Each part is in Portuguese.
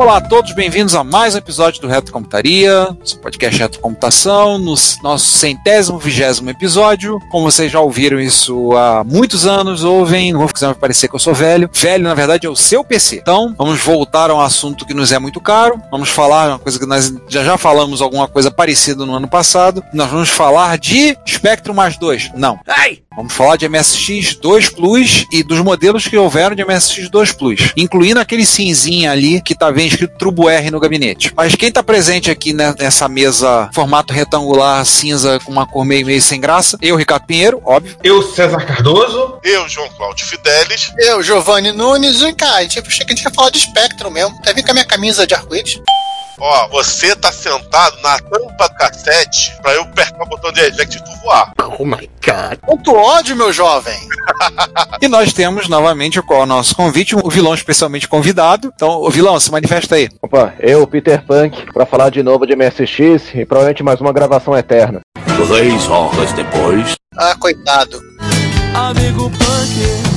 Olá a todos, bem-vindos a mais um episódio do Retro Computaria, seu podcast Retro Computação, no nosso centésimo, vigésimo episódio. Como vocês já ouviram isso há muitos anos, ouvem, não vou fazer parecer que eu sou velho. Velho, na verdade, é o seu PC. Então, vamos voltar a um assunto que nos é muito caro. Vamos falar uma coisa que nós já já falamos alguma coisa parecida no ano passado. Nós vamos falar de Spectrum mais 2. Não. Ai! Vamos falar de MSX 2 Plus e dos modelos que houveram de MSX 2 Plus, incluindo aquele cinzinha ali que tá vendo escrito Turbo R no gabinete. Mas quem tá presente aqui né, nessa mesa formato retangular cinza com uma cor meio meio sem graça? Eu, Ricardo Pinheiro, óbvio. Eu, César Cardoso. Eu, João Cláudio Fidelis. Eu, Giovanni Nunes. Vem cá, a gente achei que a gente ia falar de Spectrum mesmo. Até vim com a minha camisa de arco-íris. Ó, você tá sentado na tampa do cassete pra eu apertar o botão de eject e tu voar. Oh my god. Quanto ódio, meu jovem! E nós temos novamente o qual o nosso convite, um vilão especialmente convidado. Então, o vilão, se manifesta aí. Opa, eu, Peter Punk, pra falar de novo de MSX e provavelmente mais uma gravação eterna. Três horas depois. Ah, coitado. Amigo Punk.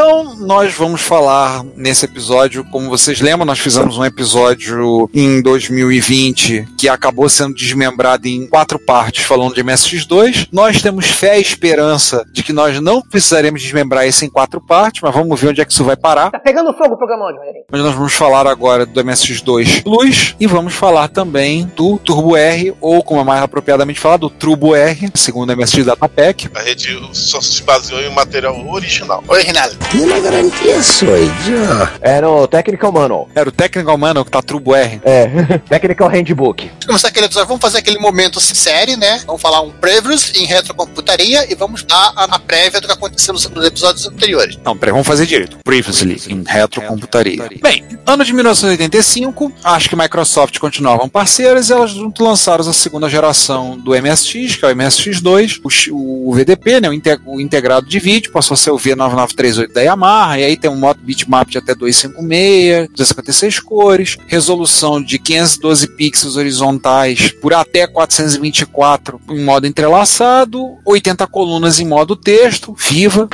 Então, nós vamos falar nesse episódio, como vocês lembram, nós fizemos um episódio em 2020 que acabou sendo desmembrado em quatro partes, falando de MSX2. Nós temos fé e esperança de que nós não precisaremos desmembrar isso em quatro partes, mas vamos ver onde é que isso vai parar. Tá pegando fogo o programa hoje, Rogerinho. Mas nós vamos falar agora do MSX2 Plus e vamos falar também do Turbo R, ou como é mais apropriadamente falar, do Turbo R, segundo a MSX Datapec. A rede só se baseou em material original. Original. Uma garantia sou eu. Era o Technical Manual. Era o Technical Manual que tá Turbo R. É, Technical Handbook. Vamos começar aquele episódio, vamos fazer aquele momento série, né? Vamos falar um previews em retrocomputaria e vamos dar a, a prévia do que aconteceu nos, nos episódios anteriores. Não, peraí, vamos fazer direito. Previously, em retrocomputaria. Bem, ano de 1985, acho que Microsoft continuavam parceiras e elas junto lançaram a segunda geração do MSX, que é o MSX2, o, o VDP, né, o, inte- o integrado de vídeo, passou a ser o V9938 da Yamaha, e aí tem um modo bitmap de até 256, 256 cores, resolução de 512 pixels horizontais por até 424 em modo entrelaçado, 80 colunas em modo texto, viva,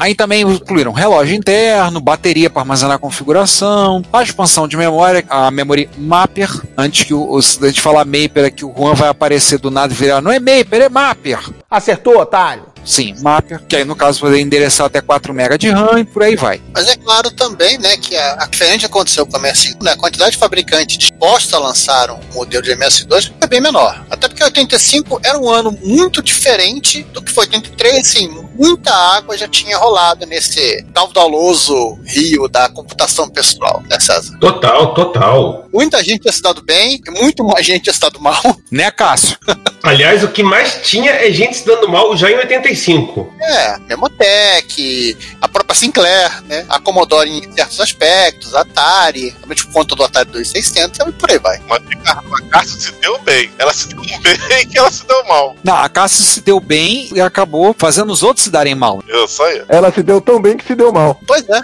Aí também incluíram relógio interno, bateria para armazenar a configuração, a expansão de memória, a memory mapper. Antes que o, gente falar Mapper aqui, o Juan vai aparecer do nada e virar, não é Mapper, é Mapper. Acertou, otário? Sim, Mapper, que aí no caso poder endereçar até 4 MB de RAM e por aí vai. Mas é claro também, né, que a, a diferente aconteceu com a MS5, né, a quantidade de fabricantes dispostos a lançar um modelo de MS2 é bem menor. Até porque 85 era um ano muito diferente do que foi 83, assim, muita água já tinha rolado nesse caudaloso rio da computação pessoal, né, César? Total, total. Muita gente tinha se dado bem e muito mais gente tinha se dado mal. Né, Cássio? Aliás, o que mais tinha é gente se dando mal já em 85. É, Memotech, a própria Sinclair, né, a Commodore em certos aspectos, a Atari, realmente por conta do Atari 2600 e por aí vai. Mas a Cássio se deu bem. Ela se deu bem que ela se deu mal. Não, a Cássio se deu bem e acabou fazendo os outros se darem mal. Eu só ia. Ela se deu tão bem que se deu mal. Pois é.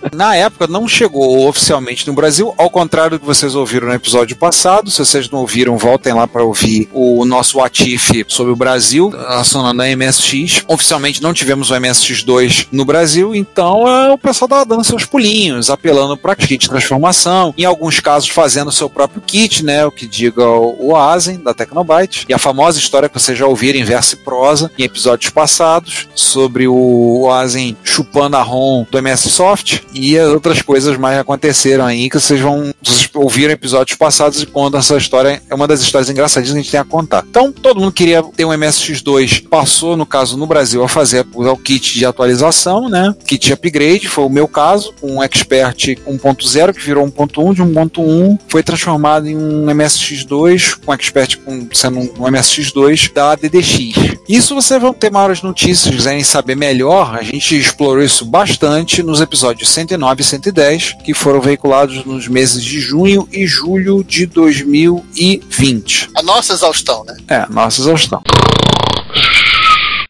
Na época não chegou oficialmente no Brasil, ao contrário do que vocês ouviram no episódio passado. Se vocês não ouviram, voltem lá para ouvir o nosso Atif sobre o Brasil, acionando a MSX. Oficialmente não tivemos o MSX2 no Brasil, então é, o pessoal tava dando seus pulinhos, apelando para kit de transformação, em alguns casos fazendo seu próprio kit, né? O que diga o, o Asen da Tecnobyte. E a famosa história que vocês já ouviram em verso e prosa em episódios passados sobre o Asen chupando a ROM do MS Soft. E as outras coisas mais aconteceram aí que vocês vão vocês ouviram episódios passados e contam essa história. É uma das histórias engraçadinhas que a gente tem a contar. Então, todo mundo queria ter um MSX2, passou, no caso, no Brasil, a fazer o kit de atualização, né? Kit de upgrade, foi o meu caso, com um Expert 1.0 que virou 1.1, de 1.1 foi transformado em um MSX2, com Expert com, sendo um MSX2 da DDX. Isso vocês vão ter maiores notícias, quiserem saber melhor, a gente explorou isso bastante nos episódios 109 e 110, que foram veiculados nos meses de junho e julho de 2020. A nossa exaustão, né? É, nossa exaustão.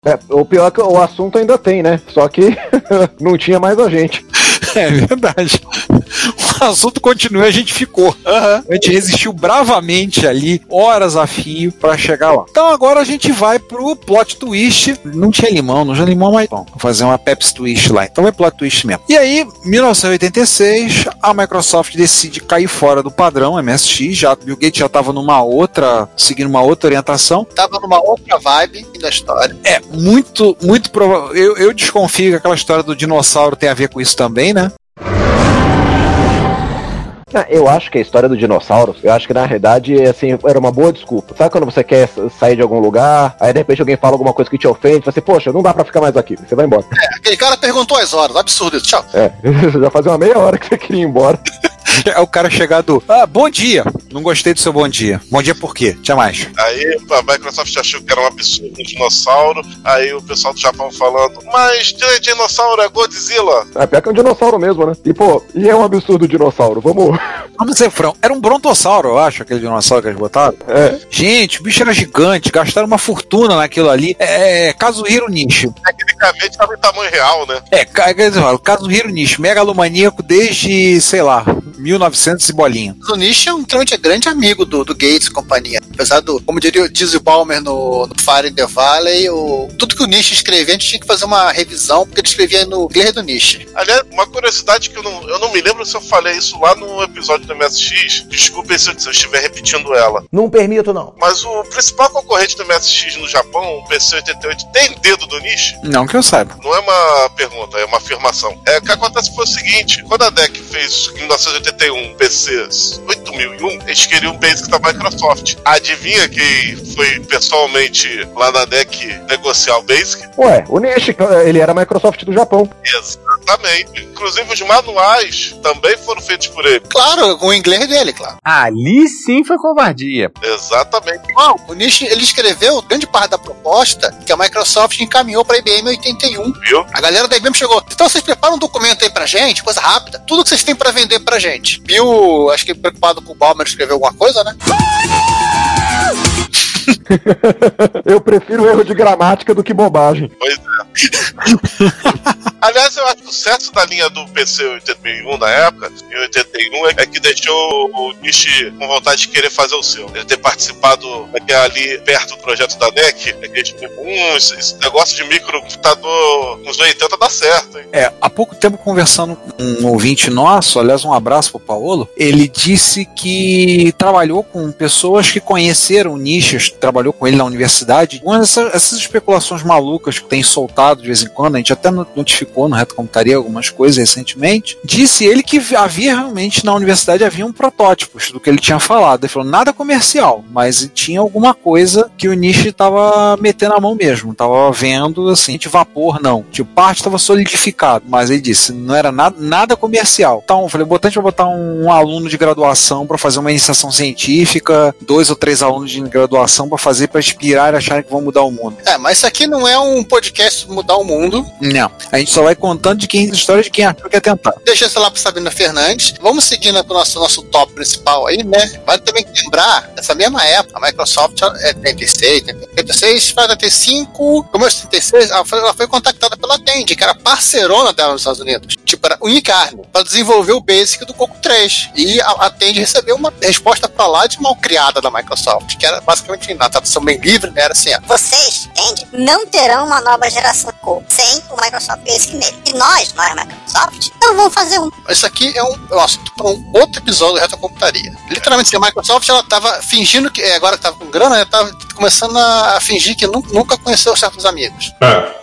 É, o pior é que o assunto ainda tem, né? Só que não tinha mais a gente. É verdade. O assunto continua e a gente ficou. A gente resistiu bravamente ali, horas a fio, pra chegar lá. Então agora a gente vai pro plot twist. Não tinha limão, não tinha limão, mas bom, vou fazer uma Pepsi twist lá. Então vai plot twist mesmo. E aí, 1986, a Microsoft decide cair fora do padrão MSX. Já, Bill Gates já tava numa outra, seguindo uma outra orientação. Tava numa outra vibe da história. É, muito, muito provável. Eu, eu desconfio que aquela história do dinossauro tem a ver com isso também, né? Ah, Eu acho que a história do dinossauro, eu acho que na realidade, assim, era uma boa desculpa. Sabe quando você quer sa- sair de algum lugar, aí de repente alguém fala alguma coisa que te ofende, você, poxa, não dá pra ficar mais aqui, você vai embora. É, aquele cara perguntou as horas, absurdo isso, tchau. É, já fazia uma meia hora que você queria ir embora. É o cara chegar do. Ah, bom dia! Não gostei do seu bom dia. Bom dia por quê? Tinha mais. Aí a Microsoft achou que era um absurdo um dinossauro. Aí o pessoal do Japão falando, mas di- dinossauro é Godzilla. É pior que é um dinossauro mesmo, né? E pô, e é um absurdo o dinossauro, vamos. Vamos ser frão. Era um brontossauro, eu acho, aquele dinossauro que eles botaram. É. Gente, o bicho era gigante, gastaram uma fortuna naquilo ali. É, Kazuhiro Nishi. Tecnicamente tava em tamanho real, né? É, Kazuhiro Nishi, megalomaníaco desde, sei lá, 1900 e bolinha. O Nish é um extremamente grande amigo do, do Gates e companhia. Apesar do, como diria o Dizzy Palmer no, no Fire in the Valley, o, tudo que o Nish escrevia, a gente tinha que fazer uma revisão, porque ele escrevia no inglês do Nish. Aliás, uma curiosidade que eu não, eu não me lembro se eu falei isso lá no episódio do MSX. Desculpem se eu, se eu estiver repetindo ela. Não permito, não. Mas o principal concorrente do MSX no Japão, o PC-88, tem dedo do Nish? Não que eu saiba. Não é uma pergunta, é uma afirmação. É, o que acontece foi o seguinte: quando a DEC fez em 1981 PC 8001, eles queriam um Basic da Microsoft. Adivinha quem foi pessoalmente lá na DEC negociar o Basic? Ué, o Nishi, ele era a Microsoft do Japão. Exatamente. Inclusive os manuais também foram feitos por ele. Claro, com o inglês dele, claro. Ali sim foi covardia. Exatamente. Bom, o Nish ele escreveu grande parte da proposta que a Microsoft encaminhou para a IBM em 81. Viu? A galera da IBM chegou. Então vocês preparam um documento aí pra gente, coisa rápida. Tudo que vocês têm pra vender pra gente. Bill, acho que preocupado com o Balmer escreveu alguma coisa, né? Eu prefiro erro de gramática do que bobagem. Pois é. Aliás, eu acho que o sucesso da linha do PC 8001 na época, em 81, é que deixou o Nishi com vontade de querer fazer o seu. Ele ter participado aqui, ali perto do projeto da NEC, é que tipo, hum, esse, esse negócio de microcomputador nos 80 dá certo, hein? É, há pouco tempo conversando com um ouvinte nosso, aliás, um abraço pro Paulo, ele disse que trabalhou com pessoas que conheceram nichos, trabalhou com ele na universidade. Uma dessas essas especulações malucas que tem soltado de vez em quando, a gente até notificou no Reto Computaria algumas coisas recentemente, disse ele que havia realmente na universidade haviam protótipos do que ele tinha falado. Ele falou nada comercial, mas tinha alguma coisa que o nicho estava metendo a mão mesmo, tava vendo assim, de vapor não. Tipo, parte estava solidificado, mas ele disse, não era nada, nada comercial. Então, falei, botante vai botar um, um aluno de graduação para fazer uma iniciação científica, dois ou três alunos de graduação para fazer para inspirar e acharem que vão mudar o mundo. É, mas isso aqui não é um podcast mudar o mundo. Não. A gente só vai contando de quem história de quem achou que ia tentar. Deixa isso lá para Sabrina Fernandes. Vamos seguindo pro nosso, nosso top principal aí, né? Vale também lembrar, nessa mesma época, a Microsoft é 36, 36, 45, começo de 36, ela foi, ela foi contactada pela Tandy, que era parceirona dela nos Estados Unidos. Tipo, era unicarne, para desenvolver o Basic do Coco 3. E a, a Tandy recebeu uma resposta pra lá de mal criada da Microsoft, que era basicamente, na tradução bem livre, né, era assim, ó. Vocês, entende? Não terão uma nova geração Coco sem o Microsoft Basic nele. E nós, nós Microsoft, não vamos fazer um. Isso aqui é um, é um assunto para um outro episódio do Retrocomputaria. Literalmente, a Microsoft ela tava fingindo que, é, agora que tava com grana, ela tava começando a, a fingir que nu- nunca conheceu certos amigos.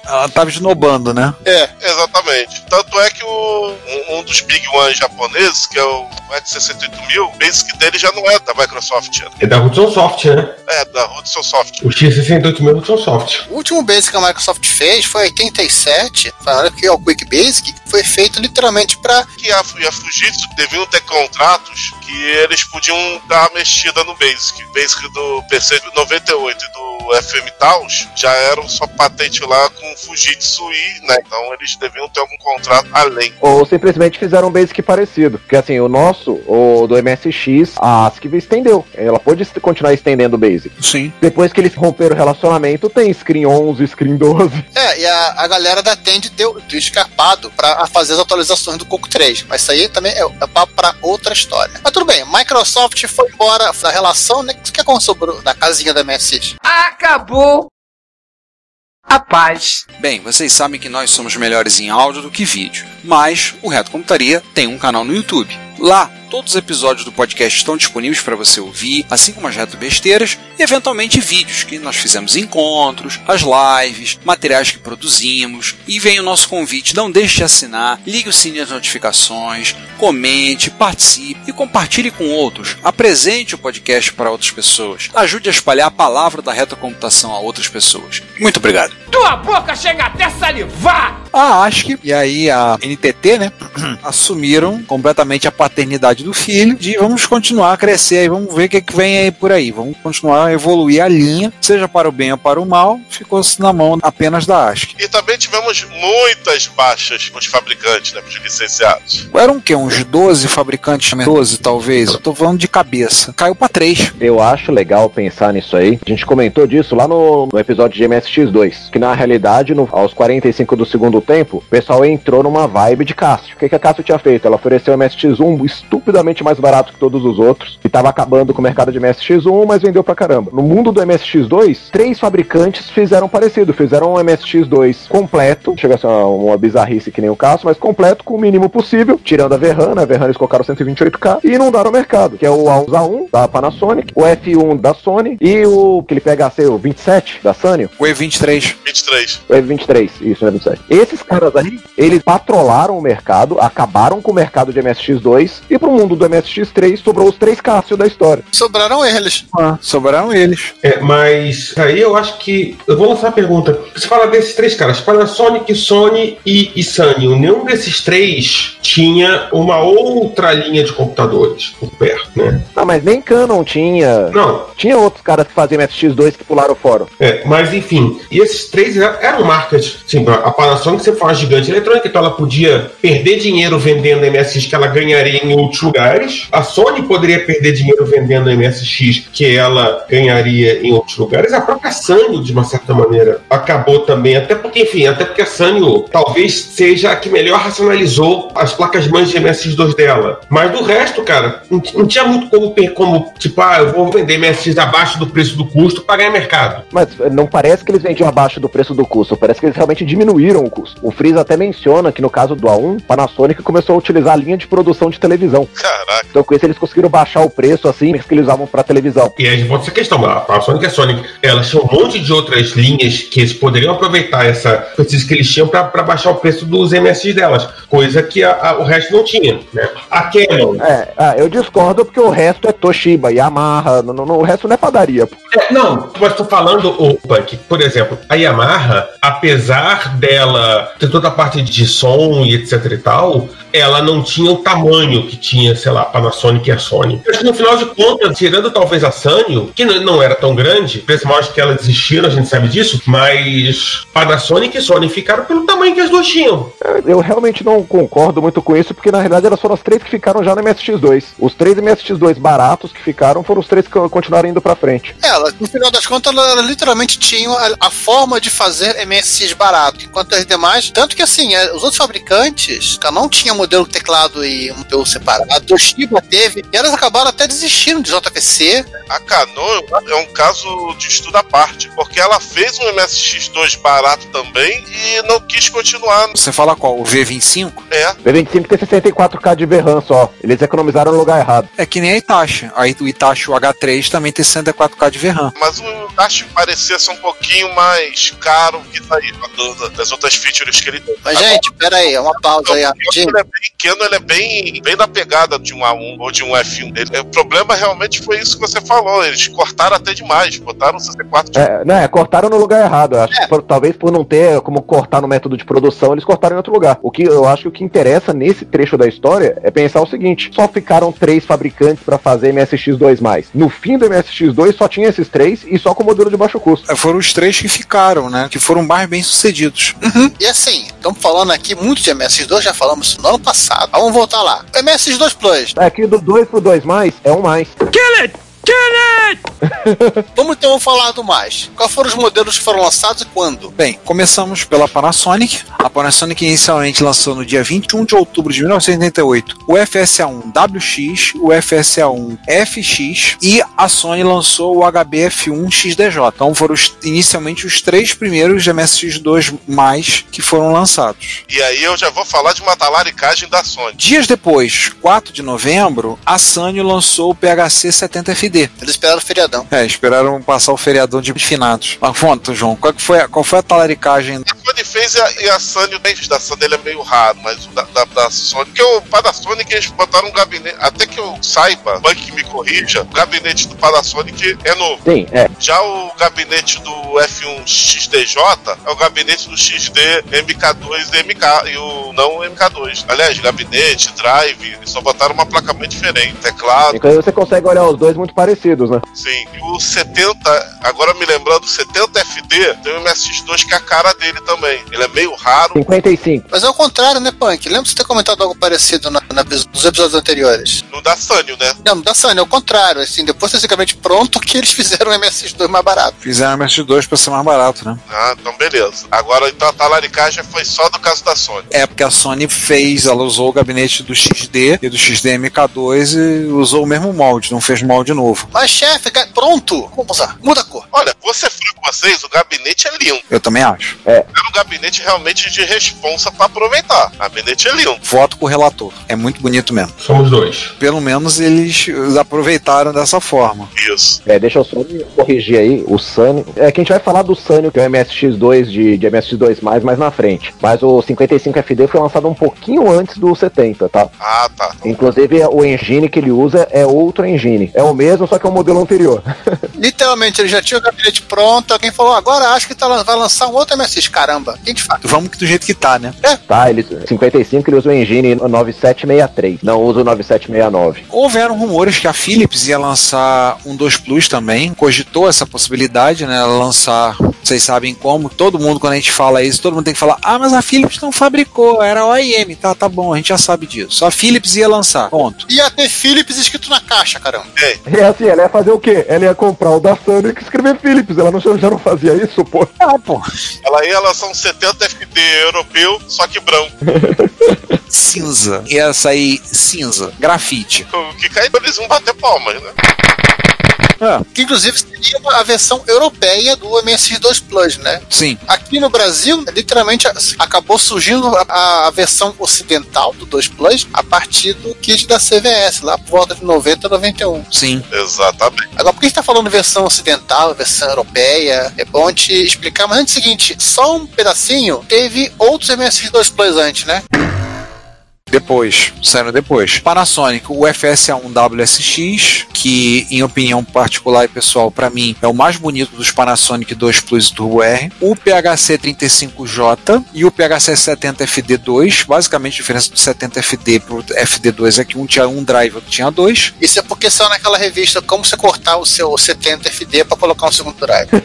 Ela tava esnobando, né? É. Exatamente. Tanto é que o, um, um dos Big One japoneses, que é o X68000, o Basic dele já não é da Microsoft. É da Hudson Soft, né? É, da Hudson Soft. O X68000 Hudson Soft. O último Basic que a Microsoft fez foi em 87, falando que é o Quick Basic, que foi feito literalmente para que a, a Fujitsu deviam ter contratos que eles podiam dar uma mexida no Basic. O Basic do PC 98 e do FM Taos já eram só patente lá com Fujitsu e, né? Então eles deviam ter algum contrato além. Ou simplesmente fizeram um Basic parecido. Porque assim, o nosso, o do MSX, a ASCII estendeu. Ela pôde continuar estendendo o Basic. Sim. Depois que eles romperam o relacionamento, tem Screen 11, Screen 12. É, e a, a galera da Tend deu, deu escarpado pra fazer as atualizações do Coco 3. Mas isso aí também é, é papo pra outra história. Mas tudo bem, Microsoft foi embora da relação, né? O que aconteceu da casinha da MSX? Acabou a paz. Bem, vocês sabem que nós somos melhores em áudio do que vídeo, mas o Reto Computaria tem um canal no YouTube. Lá, todos os episódios do podcast estão disponíveis para você ouvir, assim como as reto besteiras e eventualmente vídeos que nós fizemos encontros, as lives, materiais que produzimos. E vem o nosso convite, não deixe de assinar, ligue o sininho das notificações, comente, participe e compartilhe com outros. Apresente o podcast para outras pessoas. Ajude a espalhar a palavra da retrocomputação a outras pessoas. Muito obrigado. Tua boca chega até salivar! A ASCII e aí a NTT, né, assumiram completamente a paternidade do filho de vamos continuar a crescer aí, vamos ver o que, que vem aí por aí, vamos continuar a evoluir a linha, seja para o bem ou para o mal, ficou na mão apenas da ASCII. E também tivemos muitas baixas para os fabricantes, né, os licenciados. Eram o quê? Uns 12 fabricantes, 12 talvez? Eu tô falando de cabeça. Caiu para 3. Eu acho legal pensar nisso aí. A gente comentou disso lá no, no episódio de MSX2, que na realidade, no, aos 45 do segundo tempo, o pessoal entrou numa vibe de Cássio. O que, que a Cássio tinha feito? Ela ofereceu o MSX1 estupidamente mais barato que todos os outros, e tava acabando com o mercado de MSX1, mas vendeu pra caramba. No mundo do MSX2, três fabricantes fizeram parecido, fizeram um MSX2 completo, chega a ser uma, uma bizarrice que nem o Cássio, mas completo com o mínimo possível, tirando a Verrana, a Verrana eles colocaram 128K, e inundaram o mercado, que é o A1A1 da Panasonic, o F1 da Sony, e o que ele pega a ser o 27 da Sanyo. O E23. 23. O E23, isso, não é 27. Esses caras aí, eles patrolaram o mercado, acabaram com o mercado de MSX2 e pro mundo do MSX3 sobrou os três Cássio da história. Sobraram eles. Ah, sobraram eles. É, mas aí eu acho que. Eu vou lançar a pergunta. Você fala desses três caras, Panasonic, Sony e, e Sanyo. Nenhum desses três tinha uma outra linha de computadores por perto, né? Ah, mas nem Canon tinha. Não. Tinha outros caras que faziam MSX2 que pularam fora. É, mas enfim, e esses três eram marcas. Sim, a Panasonic você fala gigante eletrônica, então ela podia perder dinheiro vendendo MSX que ela ganharia em outros lugares. A Sony poderia perder dinheiro vendendo MSX que ela ganharia em outros lugares. A própria Sanyo, de uma certa maneira, acabou também, até porque, enfim, até porque a Sanyo talvez seja a que melhor racionalizou as placas-mães de MSX2 dela. Mas do resto, cara, não, não tinha muito como, como, tipo, ah, eu vou vender MSX abaixo do preço do custo para ganhar mercado. Mas não parece que eles vendiam abaixo do preço do custo, parece que eles realmente diminuíram o custo. O Freeze até menciona que no caso do A1, Panasonic começou a utilizar a linha de produção de televisão. Caraca. Então com isso eles conseguiram baixar o preço assim que eles usavam para televisão. E aí volta essa questão, a Panasonic e a Sonic, elas tinham um monte de outras linhas que eles poderiam aproveitar essa precisa que eles tinham para baixar o preço dos MSX delas, coisa que a, a, o resto não tinha, né? A Canon. É, ah, eu discordo porque o resto é Toshiba, Yamaha, no, no, o resto não é padaria. É, não, mas tô falando, o Punk, por exemplo, a Yamaha, apesar dela ter toda a parte de som e etc e tal, ela não tinha o tamanho que tinha, sei lá, a Panasonic e a Sony. Acho que no final de contas, tirando talvez a Sanyo, que não era tão grande, mesmo acho que elas existiram, a gente sabe disso, mas Panasonic e Sony ficaram pelo tamanho que as duas tinham. Eu realmente não concordo muito com isso, porque na realidade elas foram as três que ficaram já no MSX2. Os três MSX2 baratos que ficaram foram os três que continuaram indo pra frente. Ela, no final das contas, ela, ela literalmente tinha a, a, forma de fazer MSX barato, enquanto as demais, tanto que assim, os outros fabricantes não tinham modelo teclado e um modelo separado. Toshiba teve, e elas acabaram até desistindo de JVC. A Canon é um caso de estudo à parte, porque ela fez um MSX2 barato também e não quis continuar. Você fala qual? O V25? É. V25 tem 64K de VRAM só. Eles economizaram no lugar errado. É que nem a Itachi. Aí o Itachi o H3 também tem 64K de VRAM. Mas o Itachi parecia ser um pouquinho mais caro que tá aí, das outras features que ele tem. Mas, gente, pera aí, uma pausa aí rapidinho. Ele é pequeno, ele é bem, bem na pegada de um A1 ou de um F1 dele. O problema realmente foi isso que você falou. Eles cortaram até demais, botaram o 64 de É, né, cortaram no lugar errado. Eu Acho que por- talvez por não ter como cortar no método de produção, eles cortaram em outro lugar. O que eu acho que o que interessa nesse trecho da história é pensar o seguinte: só ficaram três fabricantes para fazer MSX2+. No fim do MSX2 só tinha esses três e só com modelo de baixo custo. É, Foram os três que ficaram, né? Que foram mais bem sucedidos. E assim, estamos falando aqui muito de MSX2, já falamos isso no ano passado. Vamos voltar lá. MSX2 Plus. É que do 2 pro 2 mais é um mais. Kill it! Kill it! Vamos então falar do mais. Quais foram os modelos que foram lançados e quando? Bem, começamos pela Panasonic. A Panasonic inicialmente lançou no dia 21 de outubro de 1988 o FSA1WX, o FSA1FX e a Sony lançou o HBF1XDJ. Então foram os- inicialmente os três primeiros MSX2+, que foram lançados. E aí eu já vou falar de uma talaricagem da Sony. Dias depois, 4 de novembro, a Sanyo lançou o PHC 70FD. Eles esperaram o feriadão. É, esperaram passar o feriadão de finados. Mas conta, João, qual, que foi, a- qual foi a talaricagem? A Sony fez e a, e a Sony, o da Sony ele é meio raro, mas o da, da, da Sony, porque o Panasonic eles botaram um gabinete, até que eu saiba, banque que me corrija, o gabinete do Panasonic é novo. Sim, é. Já o gabinete do F1 XDJ é o gabinete do XD MK2 e MK e o não MK2. Aliás, gabinete, drive, eles só botaram uma placa muito diferente, teclado, Então aí você consegue olhar os dois muito parecidos, né? Sim, e o 70, agora me lembrando, o 70FD tem um MSX2 que é a cara dele também. Ele é meio raro. 55. Mas é o contrário, né, Punk? Lembra de você ter comentado algo parecido na, na- nos episódios anteriores? No da Sanyo, né? Não, no da Sony, é o contrário. Assim, depois basicamente pronto que eles fizeram o MSX2 mais barato. Fizeram MSX2 pra ser mais barato, né? Ah, então beleza. Agora, então a talaricagem foi só do caso da Sony. É porque a Sony fez, ela usou o gabinete do XD e do XD MK2 e usou o mesmo molde, não fez molde novo. Mas, chefe, ga- pronto! Vamos usar. Muda a cor. Olha, ser franco com vocês, o gabinete é lindo. Eu também acho. É um gabinete realmente de responsa pra aproveitar. O gabinete é lindo. Voto com o relator. É muito bonito mesmo. Somos dois. Pelo menos eles aproveitaram dessa forma. Isso. É, deixa eu só me corrigir aí, o Sunny. É que a gente vai falar do Sunny, que é o MSX2 de, de MSX2 mais, mais na frente. Mas o 55FD foi lançado um pouquinho antes do 70, tá? Ah, tá. Inclusive o engine que ele usa é outro engine. É o mesmo, só que é o modelo anterior. Literalmente, ele já tinha o gabinete pronto. Alguém falou, agora acho que tá, vai lançar um outro MSX. Caramba, quem te faz? Vamos que do jeito que tá, né? Tá, ele 55 ele usa o engine 9763, não usa o 9769. Houveram rumores que a Philips ia lançar um 2 Plus também, cogitou essa possibilidade, né? ela Lançar, vocês sabem como, todo mundo, quando a gente fala isso, todo mundo tem que falar: ah, mas a Philips não fabricou, era OIM, tá, tá bom, a gente já sabe disso. A Philips ia lançar, ponto. Ia ter Philips escrito na caixa, caramba. É assim, ela ia fazer o quê? Ela ia comprar o da Sunny e escrever Philips. Ela não, já não fazia isso, pô? Ah, pô. Ela ia lançar um 70 FD europeu, só que branco. Cinza. Ia sair cinza, grafite. O que cai eles vão bater palmas, né? Que inclusive seria a versão europeia do MSX2 Plus, né? Sim. Aqui no Brasil, literalmente a- acabou surgindo a, a versão ocidental do 2 Plus a partir do kit da CVS, lá por volta de 90, 91. Sim. Exatamente. Agora, por que a gente tá falando versão ocidental, versão europeia? É bom te explicar, mas antes é o seguinte, só um pedacinho, teve outros MSX2 Plus antes, né? Depois, saindo depois. Panasonic, o FSA1WSX, que em opinião particular e pessoal, pra mim, é o mais bonito dos Panasonic 2 Plus e Turbo R. O PHC35J e o PHC70FD2. Basicamente, a diferença do 70FD pro FD2 é que um tinha um drive, outro tinha dois. Isso é porque saiu naquela revista como você cortar o seu 70 FD para colocar um segundo drive.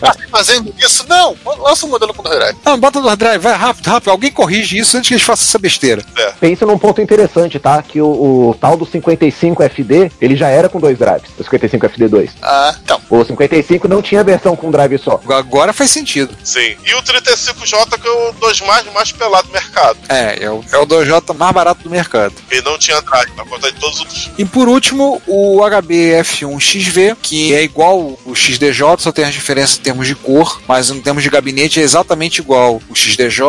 Tá fazendo isso? Não! Lança um modelo com dois drive. Não, bota dois drive, vai rápido, rápido. Alguém corrige isso antes que eles façam essa besteira. Pensa num ponto interessante, tá? Que o, o tal do 55FD, ele já era com dois drives, o 55FD2. Ah, então. O 55 não tinha versão com drive só. Agora faz sentido. Sim. E o 35J, que é o dos mais, mais pelado do mercado. É, é o, é o 2J mais barato do mercado. Ele não tinha drive, pra contar de todos os outros. E por último, o HBF1XV, que é igual o XDJ, só tem as diferenças em termos de cor, mas em termos de gabinete é exatamente igual. O XDJ,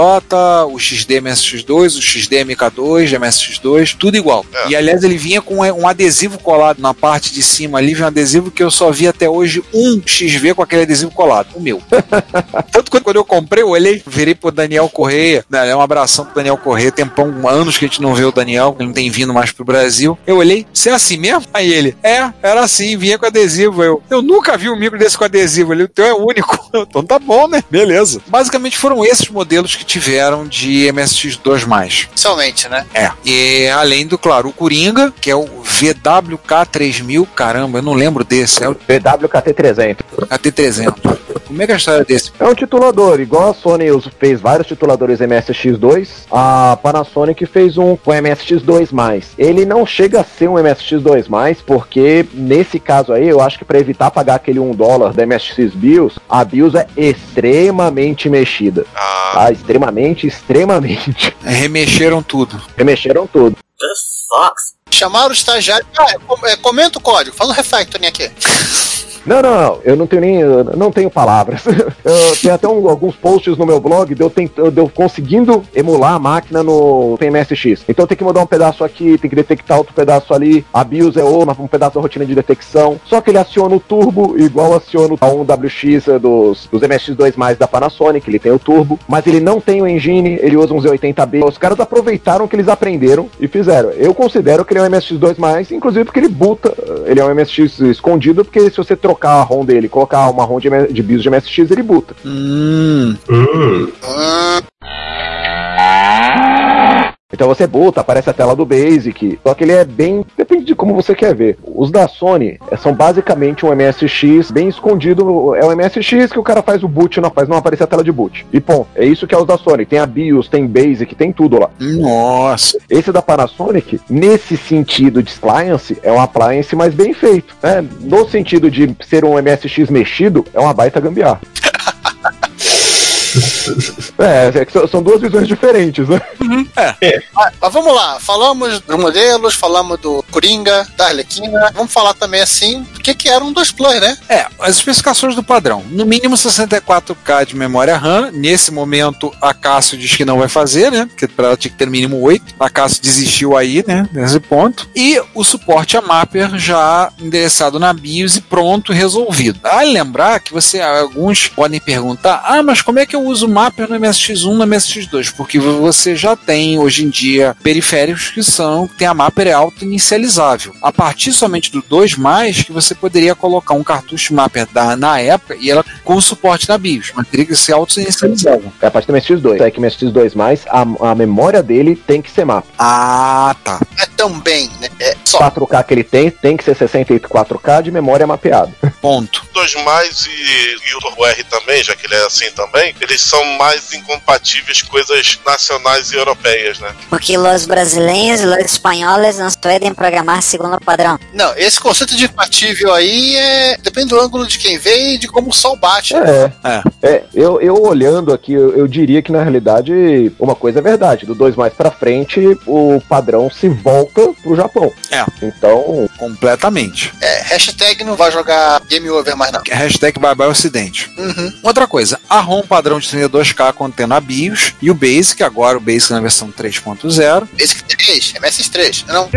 o XD MSX2, o XD MK2, MSX2, tudo igual. É. E aliás, ele vinha com um adesivo colado na parte de cima ali, um adesivo que eu só vi até hoje um XV com aquele adesivo colado, o meu. Tanto que quando eu comprei, eu olhei, virei pro Daniel Correia, né, é um abração pro Daniel Correia, tempão, anos que a gente não vê o Daniel, ele não tem vindo mais pro Brasil. Eu olhei, você é assim mesmo? Aí ele, é, era assim, vinha com adesivo. Eu, eu nunca vi um micro desse com adesivo, ele, o teu é único. Então tá bom, né? Beleza. Basicamente foram esses modelos que tiveram de MSX2+. Somente, né? É. E além do, claro, o Coringa, que é o VWK3000, caramba, eu não lembro desse, é o PWKT300. KT300. Como é que é a história desse? É um titulador, igual a Sony fez vários tituladores MSX2, a Panasonic fez um com MSX2+. Ele não chega a ser um MSX2+, porque nesse caso aí, eu acho que para evitar pagar aquele 1 dólar da MSX BIOS, a BIOS é extremamente mexida. Ah, Tá? Extremamente, extremamente. Remexeram tudo. Remexeram tudo. Chamaram o estagiário. Ah, com- é, comenta o código, faz um refactoring aqui. Não, não, não, eu não tenho nem. não tenho palavras. Tenho até um- alguns posts no meu blog de eu, tent, de eu conseguindo emular a máquina no MSX. Então tem que mudar um pedaço aqui, tem que detectar outro pedaço ali. A BIOS é uma, um pedaço da rotina de detecção. Só que ele aciona o turbo, igual aciona o 1WX dos, dos MSX2 da Panasonic, ele tem o turbo, mas ele não tem o engine, ele usa um Z80B. Os caras aproveitaram que eles aprenderam e fizeram. Eu considero que ele é um MSX2, inclusive porque ele buta, ele é um MSX escondido, porque se você trocar a ROM dele colocar uma ROM de, de BIOS de MSX, ele buta. Hum. Hum. Hum, Então você buta, aparece a tela do Basic. Só que ele é bem. Depende de como você quer ver. Os da Sony eh, são basicamente um MSX bem escondido. É um MSX que o cara faz o boot, não faz não aparecer a tela de boot. E ponto. É isso que é os da Sony. Tem a BIOS, tem Basic, tem tudo lá. Nossa. Esse da Panasonic, nesse sentido de appliance, é um appliance mais bem feito. Né? No sentido de ser um MSX mexido, é uma baita gambiarra. é, é que são- duas visões diferentes, né? Ah, mas vamos lá, falamos dos modelos, falamos do Coringa, da Arlequina. Vamos falar também assim do que, que era um 2 Plus, né? É, as especificações do padrão. No mínimo 64K de memória RAM. Nesse momento, a Cássio diz que não vai fazer, né? Porque para ela tinha que ter no mínimo 8. A Cássio desistiu aí, né? Nesse ponto. E o suporte a Mapper já endereçado na BIOS e pronto, resolvido. Vale lembrar que você, alguns podem perguntar: ah, mas como é que eu uso o Mapper no MSX1 no MSX2? Porque você já tem hoje em dia periféricos que são, tem a Mapper é auto-inicializável. A partir somente do 2, que você poderia colocar um cartucho Mapper da, na época e ela com suporte na BIOS, mas teria que ser auto-inicializável. É a partir do MSX2. É que o MSX2, a, a memória dele tem que ser mapa. Ah, tá. É também, né? É só. 4K que ele tem, tem que ser 64K de memória mapeada. Ponto. Dois mais e, e o Turbo R também, já que ele é assim também, eles são mais incompatíveis coisas nacionais e europeias, né? Porque os brasileiros e os espanhóis não podem programar segundo o padrão. Não, esse conceito de compatível aí é. Depende do ângulo de quem vê e de como o sol bate. É. É. É, eu, eu olhando aqui, eu, eu diria que na realidade uma coisa é verdade. Do 2 mais pra frente, o padrão se volta pro Japão. É. Então, Completamente. É, hashtag não vai jogar Game Over mais não. Hashtag bye bye Ocidente. Uhum. Outra coisa, a ROM padrão de 32K contendo a BIOS e o BASIC, agora o BASIC na versão 3.0. Basic 3, MS3, não?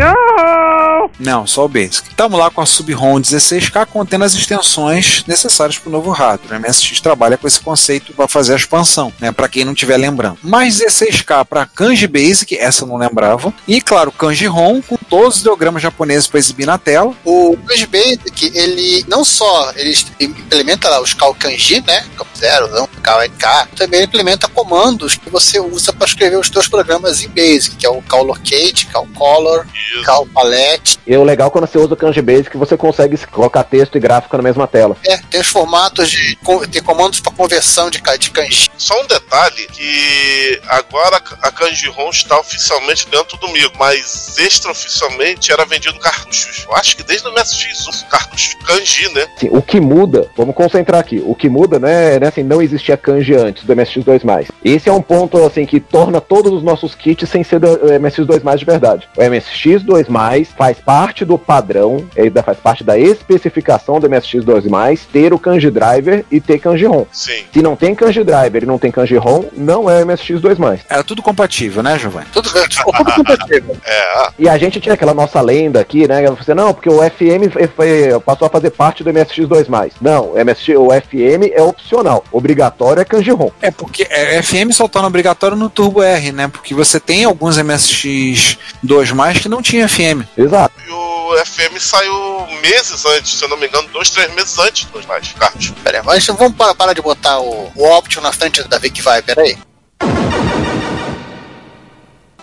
Não, só o Basic. Estamos lá com a Sub-ROM 16K contendo as extensões necessárias para o novo hardware. O MSX trabalha com esse conceito para fazer a expansão, né? Para quem não estiver lembrando. Mais 16K para Kanji Basic, essa eu não lembrava. E claro, Kanji ROM com todos os ideogramas japoneses para exibir na tela. O Kanji Basic, ele não só ele implementa lá os Kalkanji, né? 0, não, KLK, também implementa comandos que você usa para escrever os seus programas em Basic, que é o Call Locate, Call Color, Call Palette. E o legal é quando você usa o Kanji Basic, você consegue colocar texto e gráfico na mesma tela. É, tem os formatos de. tem comandos para conversão de, de kanji. Só um detalhe: que agora a Kanji ROM está oficialmente dentro do Migo, mas extraoficialmente era vendido cartuchos. Eu acho que desde o MSX, os cartuchos Kanji, né? Sim, o que muda, vamos concentrar aqui, o que muda, né, né assim, não existia Kanji antes do MSX2+. Esse é um ponto, assim, que torna todos os nossos kits sem ser do MSX2+, de verdade. O MSX2+, faz parte do padrão, ainda faz parte da especificação do MSX2+, ter o Kanji Driver e ter Kanji ROM. Sim. Se não tem Kanji Driver e não tem Kanji ROM, não é MSX2+. Era tudo compatível, né, Giovanni? Tudo, tudo compatível. É. E a gente tinha aquela nossa lenda aqui, né? Você, não, porque o FM foi- foi- passou a fazer parte do MSX2+. Não, o, MSX, o FM é opcional. Obrigatório é Kanji ROM. É porque é, FM só torna obrigatório no Turbo R, né? Porque você tem alguns MSX2 mais que não tinha FM. Exato. E o FM saiu meses antes, se eu não me engano, dois, três meses antes dos mais cartuchos. Pera aí, mas vamos parar, parar de botar o, o Option na frente da Vic Vai, pera aí.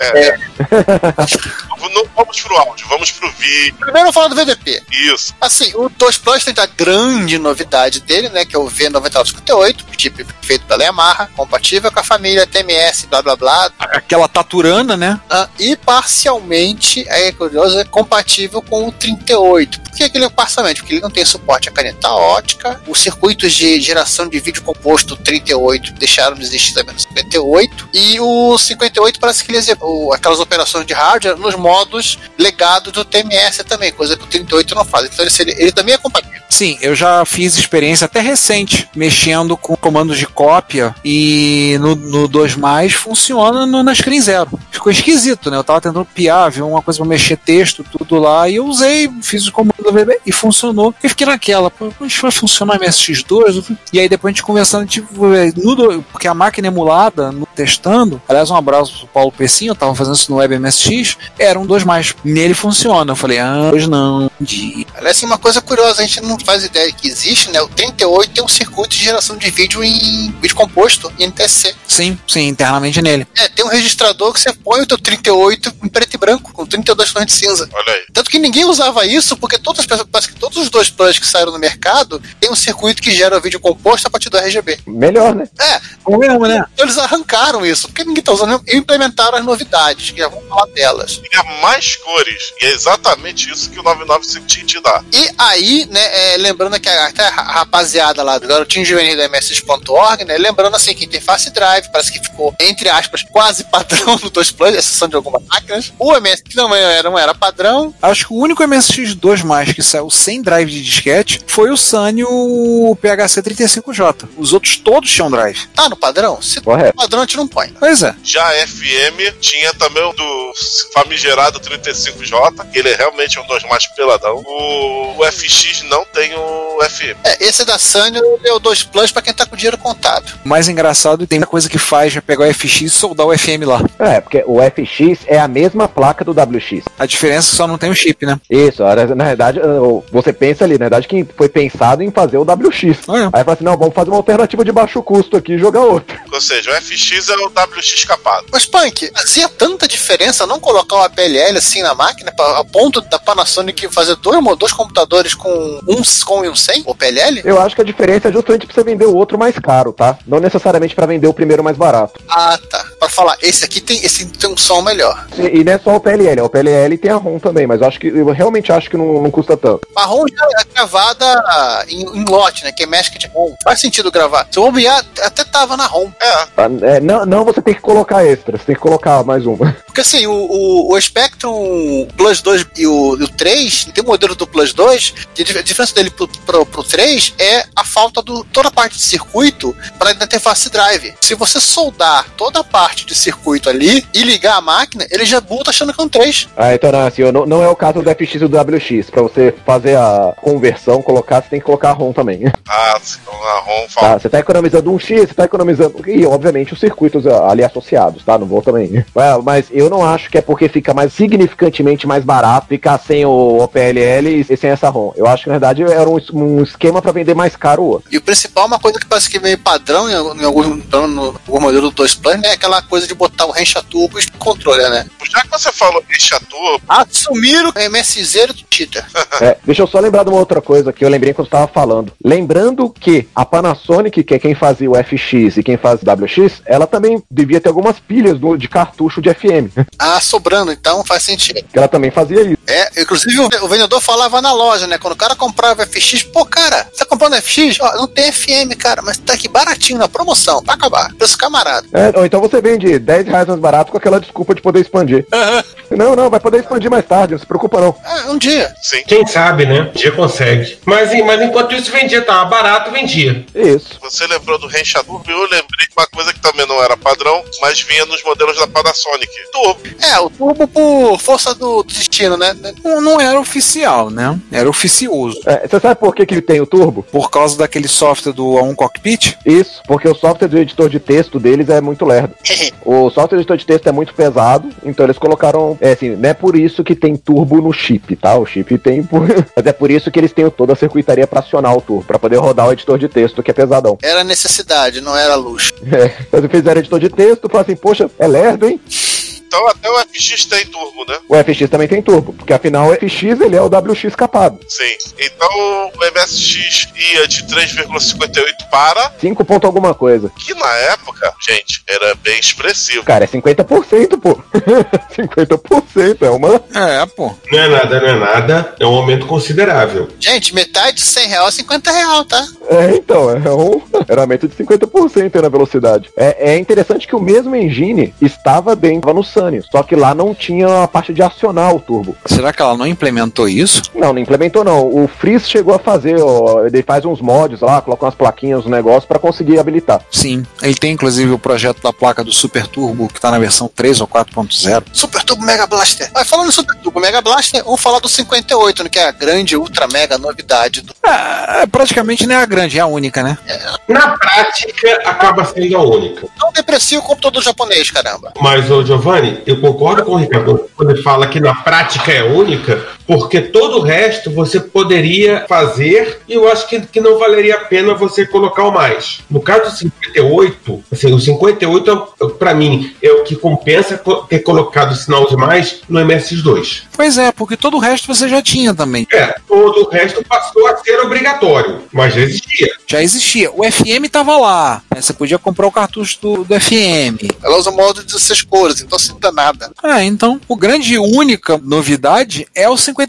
É. não vamos pro áudio, vamos pro vídeo. Primeiro eu falo do VDP. Isso. Assim, o 2 Plus tem a grande novidade dele, né? Que é o V9958, chip feito pela Yamaha, compatível com a família TMS, blá blá blá. Aquela taturana, né? Ah, e parcialmente, aí é curioso, é compatível com o 38. Por que aquele é parcialmente? Porque ele não tem suporte a caneta ótica, os circuitos de geração de vídeo composto 38 deixaram de existir também no 58, e o 58 parece que ele executa aquelas operações de hardware nos modos legados do TMS também, coisa que o 38 não faz. Então ele, ele também é compatível. Sim, eu já fiz experiência até recente, mexendo com comandos de cópia e no, no 2 mais funciona no, na screen zero. Ficou esquisito, né? Eu tava tentando piar, vi uma coisa pra mexer texto, tudo lá, e eu usei, fiz o comando do VB e funcionou. E fiquei naquela, pô, isso vai funcionar no MSX2? Eu fui- E aí depois a gente conversando, tipo, é, no porque a máquina emulada, no, testando, aliás, um abraço pro Paulo Pecinho, eu tava fazendo isso no Web MSX, era um 2 mais. Nele funciona. Eu falei, ah, hoje não, de Aliás, assim, uma coisa curiosa, a gente não faz ideia que existe, né? O 38 tem um circuito de geração de vídeo em vídeo composto, em NTSC. Sim, sim, internamente nele. É, tem um registrador que você põe o teu 38 em preto e branco, com 32 tons de cinza. Olha aí. Tanto que ninguém usava isso, porque todas as pessoas, parece que todos os dois planos que saíram no mercado tem um circuito que gera vídeo composto a partir do RGB. Melhor, né? É, Como mesmo, né? então eles arrancaram isso, porque ninguém tá usando e implementaram as novidades, que já vamos falar delas. Tinha mais cores. E é exatamente isso que o 995 tinha te dar. E aí, né, é, lembrando que a, até a rapaziada lá do Garotinho Juvenil da MSX.org, né, lembrando assim que interface drive, parece que ficou, entre aspas, quase padrão no 2 Plus, exceção de algumas máquinas. O MS, que não era, não era padrão, Acho que o único MSX2 mais que saiu sem drive de disquete foi o Sanyo PHC35J. Os outros todos tinham drive. tá no padrão? Se tá Correto. no padrão, a gente não põe. Pois é. Já a FM tinha também o do famigerado 35J, que ele é realmente um dos mais peladão. O, o FX não tem o FM. É, esse da Sanyo é o 2 Plus pra quem tá com dinheiro contado. O mais engraçado, tem uma coisa que faz é pegar o FX e soldar o FM lá. É, porque o FX é a mesma placa do WX. A diferença é que só não tem o chip, né? Isso, na verdade, você pensa ali, na verdade, que foi pensado em fazer o WX. Olha. Aí fala assim, não, vamos fazer uma alternativa de baixo custo aqui e jogar outro. Ou seja, o FX é o WX capado. Mas, Punk, fazia tanta diferença não colocar uma PLL assim na máquina, a ponto da Panasonic fazer dois, dois computadores com um com e um sem, o PLL? Eu acho que a diferença é justamente pra você vender o outro mais caro, tá? Não necessariamente pra vender o primeiro mais barato. Ah, tá. Pra falar, esse aqui tem, esse tem um som melhor. E, e não é só o PLL, o PLL tem a ROM também, mas eu acho que eu realmente acho que não, não custa tanto. Marrom já é gravada em, em lote, né? Que é de ROM. Faz sentido gravar. Se eu bobear, até tava na ROM. É, Tá? É, não, não, você tem que colocar extra, você tem que colocar mais uma. Porque assim, o, o, o Spectrum Plus 2 e o, e o 3, tem o modelo do Plus 2, que a diferença dele pro, pro, pro 3 é a falta de toda a parte de circuito para interface drive. Se você soldar toda a parte de circuito ali e ligar a máquina, ele já boota achando que é um 3. Ah, então não, assim, não, não é o caso do FX e do WX. Pra você fazer a conversão, colocar, você tem que colocar a ROM também. ah, então a ROM Tá? fala. Você tá economizando um X, você tá economizando. E, obviamente, os circuitos ali associados, tá? Não vou também. Mas eu não acho que é porque fica mais significantemente mais barato ficar sem o, o PLL e sem essa ROM. Eu acho que, na verdade, era um, um esquema pra vender mais caro o outro. E o principal, uma coisa que parece que meio padrão em, algum- em algum, menos no, algum modelo do 2 Plus, é aquela coisa de botar o Rencha Turbo e o controle, né? Já que você falou em Chaturbo, Assumiram o MSZ do Tita. É, deixa eu só lembrar de uma outra coisa que eu lembrei quando estava falando. Lembrando que a Panasonic, que é quem fazia o FX e quem faz o WX, ela também devia ter algumas pilhas do- de cartucho de FM. Ah, sobrando, então faz sentido. ela também fazia isso. É, inclusive o, o vendedor falava na loja, né? Quando o cara comprava FX, pô, cara, você tá comprando FX? Ó, não tem FM, cara, mas tá aqui baratinho na promoção, pra acabar. Preço camarada. É, ou então você vende 10 reais mais barato com aquela desculpa de poder expandir. Não, não, vai poder expandir mais tarde, não se preocupa não. Ah, um dia. sim. Quem sabe, né? Um dia consegue. Mas, mas enquanto isso vendia, tava barato, vendia. Isso. Você lembrou do Rencha Turbo? Eu lembrei de uma coisa que também não era padrão, mas vinha nos modelos da Panasonic. Turbo. É, o turbo por força do, destino, né? Não, não era oficial, né? Era oficioso. É, você sabe por que, que ele tem o turbo? Por causa daquele software do A1 Cockpit? Isso, porque o software do editor de texto deles é muito lerdo. O software do editor de texto é muito pesado, então eles colocaram. É assim, não é por isso que tem turbo no chip, tá? O chip tem. por- Mas é por isso que eles têm toda a circuitaria pra acionar o turbo, pra poder rodar o editor de texto, que é pesadão. Era necessidade, não era luxo. É, eles fizeram editor de texto, falaram assim, poxa, é lerdo, hein? Então até o FX tem turbo, né? O FX também tem turbo, porque afinal o FX ele é o WX capado. Sim. Então o MSX ia de 3,58 para, 5 ponto alguma coisa. que na época, gente, era bem expressivo. Cara, é 50%, pô. 50% é uma. É, pô. Não é nada, não é nada. É um aumento considerável. Gente, metade de 100 reais é 50 real, tá? É, então, é um. Era um aumento de 50% aí na velocidade. É, é interessante que o mesmo engine estava dentro no Sunny, só que lá não tinha a parte de acionar o turbo. Será que ela não implementou isso? Não, não implementou não. O Freeze chegou a fazer, ó, ele faz uns mods lá, coloca umas plaquinhas no negócio pra conseguir habilitar. Sim. Ele tem inclusive o projeto da placa do Super Turbo, que tá na versão 3 ou 4.0. Super Turbo Mega Blaster. Mas falando em Super Turbo Mega Blaster, vamos falar do 58, né, que é a grande, ultra mega novidade do. É, praticamente não é a grande, é a única, né? Na prática, acaba sendo a única. Não deprecia o computador japonês, caramba. Mas, ô Giovanni, eu concordo com o Ricardo quando ele fala que na prática é única, porque todo o resto você poderia fazer e eu acho que, que não valeria a pena você colocar o mais. No caso do 58, assim, o 58, para mim, é o que compensa co- ter colocado o sinal de mais no MSX2. Pois é, porque todo o resto você já tinha também. É, todo o resto passou a ser obrigatório, mas já existia. Já existia. O FM tava lá. né? Você podia comprar o cartucho do, do FM. Ela usa modo de 16 cores, então se não dá nada. É, então, o grande e única novidade é o 58.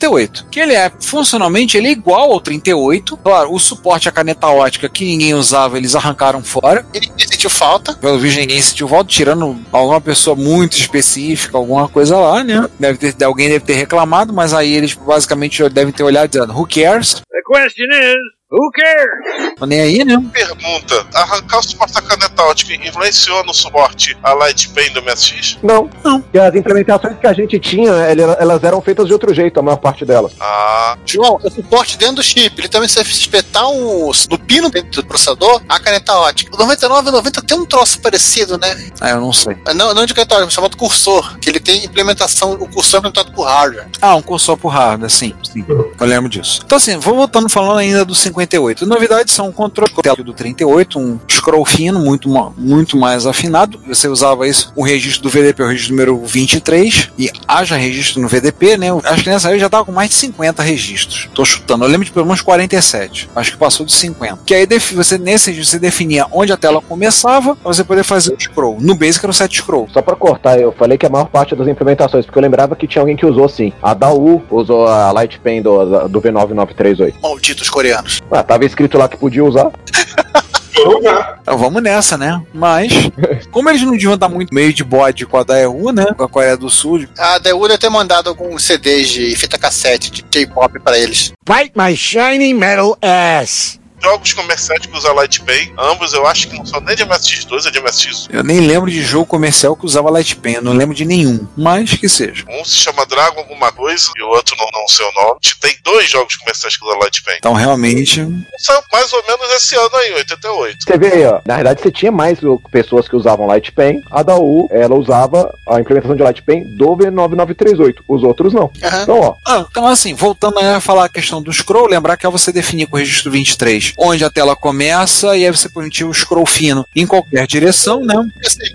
Que ele é, funcionalmente, ele é igual ao 38. Claro, o suporte à caneta ótica que ninguém usava, eles arrancaram fora. E ninguém sentiu falta. Pelo visto, ninguém sentiu volta, tirando alguma pessoa muito específica, alguma coisa lá, né? Deve ter, alguém deve ter reclamado, mas aí eles basicamente devem ter olhado dizendo, who cares? The question is, who cares? Tô nem aí, né? Pergunta: arrancar o suporte da caneta ótica influenciou no suporte a Light Pen do MSX? Não, não. E as implementações que a gente tinha, elas eram feitas de outro jeito, a maior parte delas. Ah, João, o suporte dentro do chip. Ele também se espetar um, no pino dentro do processador, a caneta ótica. O 9990 tem um troço parecido, né? Ah, eu não sei. Não, não de caneta ótica, chamado cursor. Que ele tem implementação, o cursor é implementado por hardware. Ah, um cursor por hardware, sim, sim. Eu lembro disso. Então, assim, vou voltando falando ainda do 58. Novidades são um controle do 38, um scroll fino, muito, muito mais afinado. Você usava isso, o registro do VDP, o registro número 23, e haja registro no VDP, né? Acho que nessa aí já tava com mais de 50 registros. Tô chutando, eu lembro de pelo menos 47. Acho que passou de 50. Que aí você, nesse registro você definia onde a tela começava, pra você poder fazer o scroll. No Basic era o set scroll. Só pra cortar, eu falei que a maior parte das implementações, porque eu lembrava que tinha alguém que usou sim. A Daewoo usou a Light Pen do, do V9938. Malditos coreanos. Ah, tava escrito lá que podia usar. Então vamos nessa, né? Mas, como eles não deviam dar muito meio de bode com a Daewoo, né? Com a Coreia do Sul. A Daewoo deve ter mandado alguns CDs de fita cassete de J-pop pra eles. Bite my shiny metal ass. Jogos comerciais que usam Light Pen, ambos eu acho que não são nem de MSX2, é de MSX1. Eu nem lembro de jogo comercial que usava Light Pen, eu não lembro de nenhum, mas que seja. Um se chama Dragon alguma coisa e o outro não, não sei o nome. Tem dois jogos comerciais que usam Light Pen. Então realmente. São mais ou menos esse ano aí, 88. Você vê aí, ó. Na verdade, você tinha mais pessoas que usavam Light Pen. A da U, ela usava a implementação de Light Pen do V9938. Os outros não. Então, ó. Ah, então, assim, voltando a falar a questão do scroll, lembrar que é você definir com o registro 23 onde a tela começa e aí você permitir o scroll fino em qualquer direção, né?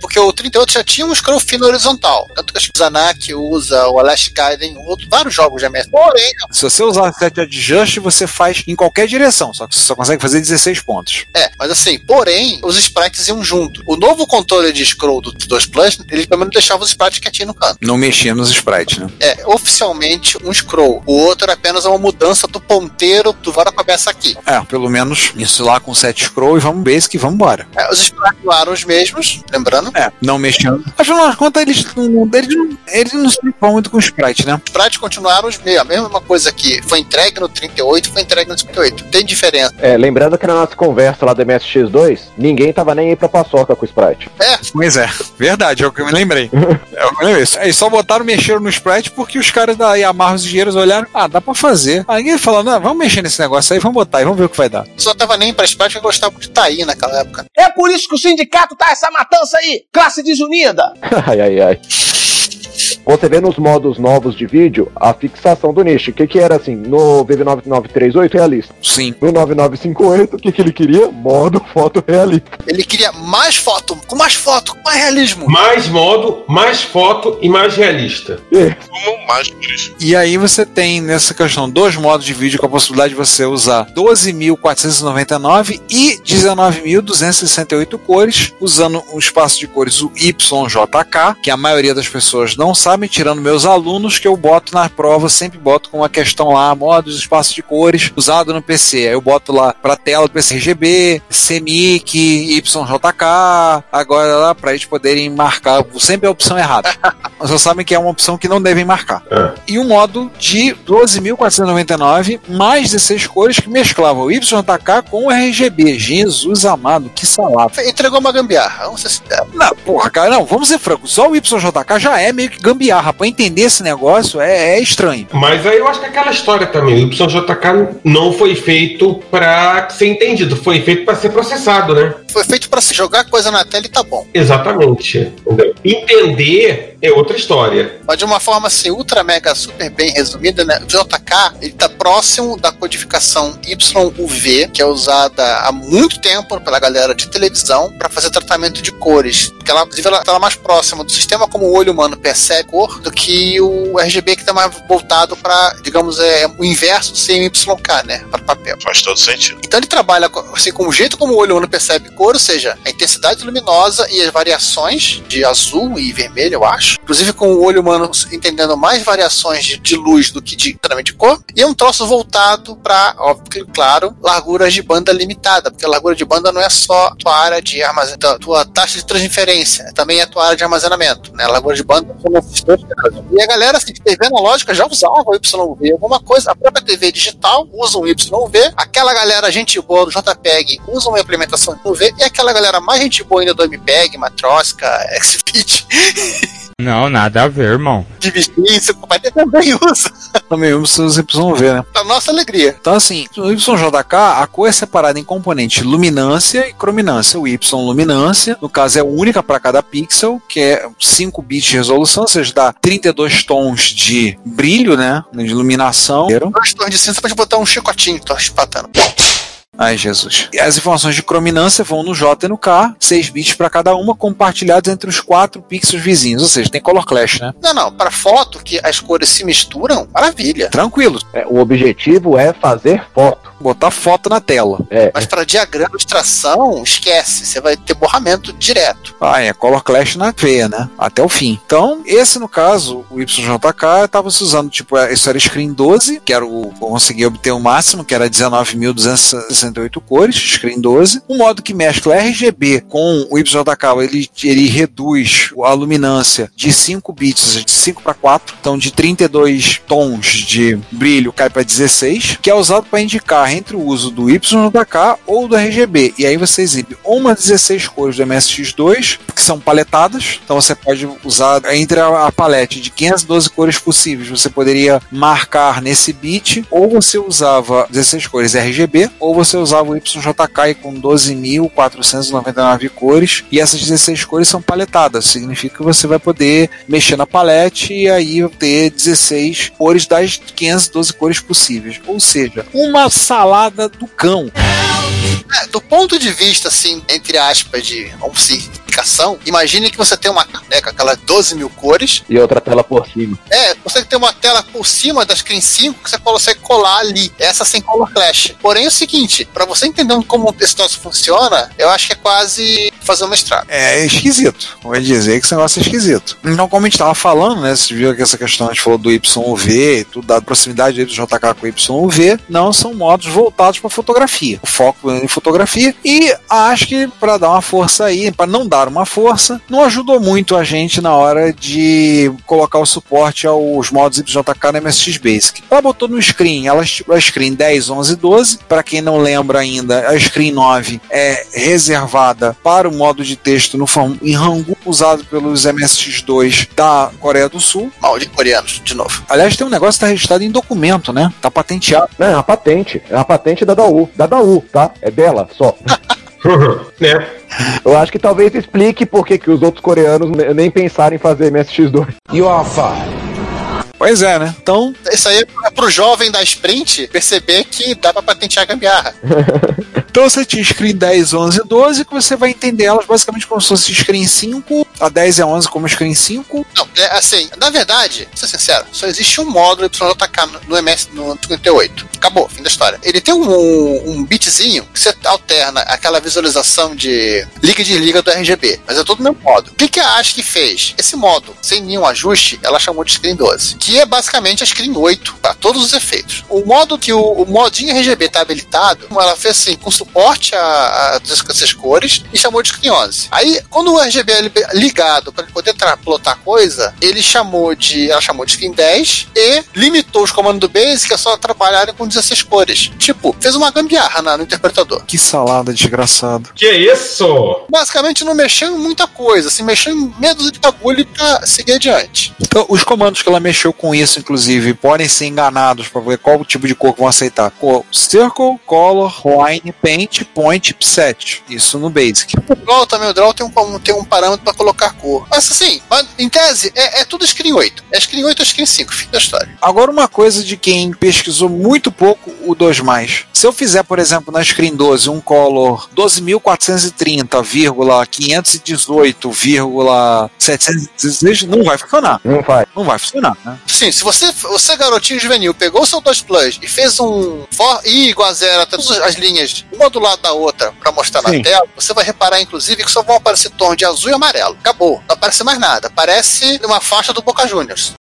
Porque o 38 já tinha um scroll fino horizontal. Tanto que acho que o Zanak usa, o Last Gaiden, outro, vários jogos de MS. Porém, Se você usar set adjust, você faz em qualquer direção, só que você só consegue fazer 16 pontos. é, mas assim, porém, os sprites iam junto. O novo controle de scroll do 2 Plus, ele pelo menos deixava os sprites quietinhos no canto. Não mexia nos sprites, né? É, oficialmente um scroll. O outro era apenas uma mudança do ponteiro do Vara começa aqui. É, pelo menos isso lá com set scroll e vamos basic e vamos embora. É, os sprites os mesmos, lembrando. É, não mexendo. Afinal das contas, eles não, eles eles não se preocupam muito com sprite, né? Os sprites continuaram os mesmos. A mesma coisa que foi entregue no 38, foi entregue no 58. Tem diferença. É, lembrando que na nossa conversa lá do MSX2, ninguém tava nem aí pra paçoca com o Sprite. É. Pois é, verdade, é o que eu me lembrei. é o que eu me lembrei. Aí só botaram, mexeram no sprite porque os caras da Yamaha, os engenheiros olharam, ah, dá pra fazer. Aí ninguém falou, não, vamos mexer nesse negócio aí, vamos botar aí, vamos ver o que vai dar. Só tava nem pra sprite, eu gostava de Taí naquela época. É por isso que o sindicato tá essa matança aí, classe desunida. ai, ai, ai. Você vê nos modos novos de vídeo a fixação do nicho. O que, que era assim? No VV9938 realista. Sim. No 9958, o que, que ele queria? Modo foto realista. Ele queria mais foto, com mais foto, com mais realismo. Mais modo, mais foto e mais realista. Como mais. E aí você tem nessa questão dois modos de vídeo com a possibilidade de você usar 12.499 e 19.268 cores, usando o espaço de cores o YJK, que a maioria das pessoas não tirando meus alunos, que eu boto na prova, sempre boto com uma questão lá, modos, espaço de cores, usado no PC. Aí eu boto lá pra tela do PC RGB, CMYK, YJK, agora lá pra eles poderem marcar, sempre é a opção errada. Vocês sabem que é uma opção que não devem marcar. E um modo de 12.499, mais 16 cores que mesclava o YJK com o RGB. Jesus amado, que salada. Entregou uma gambiarra, vamos ser sinceros. Não, porra, cara, não, vamos ser francos. Só o YJK já é meio que gambiarra. Pra entender esse negócio é, é estranho. Mas aí eu acho que é aquela história também. O YJK não foi feito pra ser entendido, foi feito pra ser processado, né? Foi feito pra se jogar coisa na tela e tá bom. Exatamente. entendeu? Entender é outra história. Mas de uma forma assim, ultra mega super bem resumida, né? O JK, ele tá próximo da codificação YUV, que é usada há muito tempo pela galera de televisão para fazer tratamento de cores. Porque ela, inclusive, ela tá mais próxima do sistema como o olho humano percebe cor do que o RGB que tá mais voltado para, digamos, é o inverso do CMYK, né? Para papel. Faz todo sentido. Então ele trabalha com- assim, com o jeito como o olho humano percebe cor, ou seja, a intensidade luminosa e as variações de azul e vermelho, eu acho. Inclusive com o olho humano entendendo mais variações de, de luz do que de, de cor. E é um troço voltado para, óbvio, claro, larguras de banda limitada, porque a largura de banda não é só a tua área de armazenamento, tua taxa de transferência, também é a tua área de armazenamento. Né? A largura de banda são esses E a galera, assim, de TV analógica já usava o YV, alguma coisa. A própria TV digital usa o YV. Aquela galera, gente boa do JPEG, usa uma implementação do UV. E aquela galera mais gente boa ainda do MPEG, Matroska, XFIT, Não, nada a ver, irmão. DivX, o pai também usa. Também usa os YV, né? Pra nossa alegria. Então, assim, o YJK, a cor é separada em componentes luminância e crominância. O Y, luminância, no caso, é única para cada pixel, que é 5 bits de resolução, ou seja, dá 32 tons de brilho, né? De iluminação. Dois tons de cinza pra gente botar um chicotinho, tô espatando. Ai, Jesus. E as informações de crominância vão no J e no K, 6 bits para cada uma, compartilhados entre os quatro pixels vizinhos. Ou seja, tem color clash, né? Não, não, pra foto que as cores se misturam, maravilha. Tranquilo. É, o objetivo é fazer foto. Botar foto na tela. É. Mas para diagrama de tração, esquece, você vai ter borramento direto. Ah, é color clash na veia, né? Até o fim. Então, esse no caso, o YJK, estava se usando, tipo, isso era screen 12, que era o. Eu consegui obter o máximo, que era 19.268 268 cores, screen 12. Um modo que mescla RGB com o YJK, ele, ele reduz a luminância de 5 bits, de 5 para 4, então de 32 tons de brilho cai para 16, que é usado para indicar entre o uso do YJK ou do RGB. E aí você exibe uma 16 cores do MSX2, que são paletadas, então você pode usar entre a, a palete de 512 cores possíveis, você poderia marcar nesse bit, ou você usava 16 cores RGB, ou você usava o YJK com 12.499 cores, e essas 16 cores são paletadas, significa que você vai poder mexer na palete e aí ter 16 cores das 512 cores possíveis. Ou seja, uma salada do cão. É, do ponto de vista, assim, entre aspas, de vamos simplificação, imagine que você tem uma né, com aquelas 12 mil cores. E outra tela por cima. É, você tem uma tela por cima da Screen 5 que você consegue colar ali. Essa sem color flash. Porém, é o seguinte, para você entender como esse troço funciona, eu acho que é quase fazer um mestrado. É esquisito. Vou dizer que esse negócio é esquisito. Então, como a gente tava falando, né? Você viu que essa questão, a gente falou do YUV, tudo da proximidade do JK com o YUV, não são modos voltados para fotografia. O foco é em fotografia. E acho que para dar uma força aí, para não dar uma força, não ajudou muito a gente na hora de colocar o suporte aos modos YJK no MSX Basic. Ela botou no screen, ela a screen 10, 11, 12. Para quem não lembra ainda, a screen 9 é reservada para o modo de texto no em Hangul usado pelos MSX2 da Coreia do Sul. Mal de coreanos, de novo. Aliás, tem um negócio que está registrado em documento, né? Tá patenteado. Não, é a patente. É a patente da Daú. Da Daú, tá? É dela só. né? Eu acho que talvez explique por que que os outros coreanos nem pensaram em fazer MSX2. You are fine. Pois é, né? Então. Isso aí é pro jovem da Sprint perceber que dá pra patentear a gambiarra. então você tinha screen 10, 11 12, que você vai entender elas basicamente como se fosse screen 5, a 10 e a 11 como screen 5. Não, é assim, na verdade, pra ser sincero, só existe um módulo YJK no MS no 58. Acabou, fim da história. Ele tem um, um bitzinho que você alterna aquela visualização de liga e desliga do RGB, mas é todo o mesmo modo. O que, que a ASCII fez? Esse modo, sem nenhum ajuste, ela chamou de screen 12 que é basicamente a Screen 8, para todos os efeitos. O modo que o, o modinho RGB está habilitado, ela fez assim, com suporte a, a essas cores e chamou de Screen 11. Aí, quando o RGB é ligado para poder plotar coisa, ele chamou de, ela chamou de Screen 10 e limitou os comandos do Basic a só trabalharem com 16 cores. Tipo, fez uma gambiarra na, no interpretador. Que salada desgraçado. Que isso? Basicamente não mexeu em muita coisa, assim, mexeu em medo de bagulho para seguir adiante. Então, os comandos que ela mexeu com isso, inclusive, podem ser enganados para ver qual tipo de cor que vão aceitar. Cor, circle, Color, Line, Paint, Point, Set. Isso no Basic. O Draw também, o Draw tem um, tem um parâmetro para colocar cor. Mas assim, em tese, é, é, tudo Screen 8. É Screen 8 ou Screen 5, fim da história. Agora, uma coisa de quem pesquisou muito pouco o 2. Se eu fizer, por exemplo, na Screen 12 um Color 12.430,218,716, não vai funcionar. Não vai. Não vai funcionar, né? Sim, se você, você garotinho juvenil, pegou o seu 2 Plus e fez um for i igual a zero, até todas as linhas, uma do lado da outra, para mostrar Sim. na tela, você vai reparar, inclusive, que só vão aparecer tons de azul e amarelo. Acabou. Não aparece mais nada. Parece uma faixa do Boca Juniors.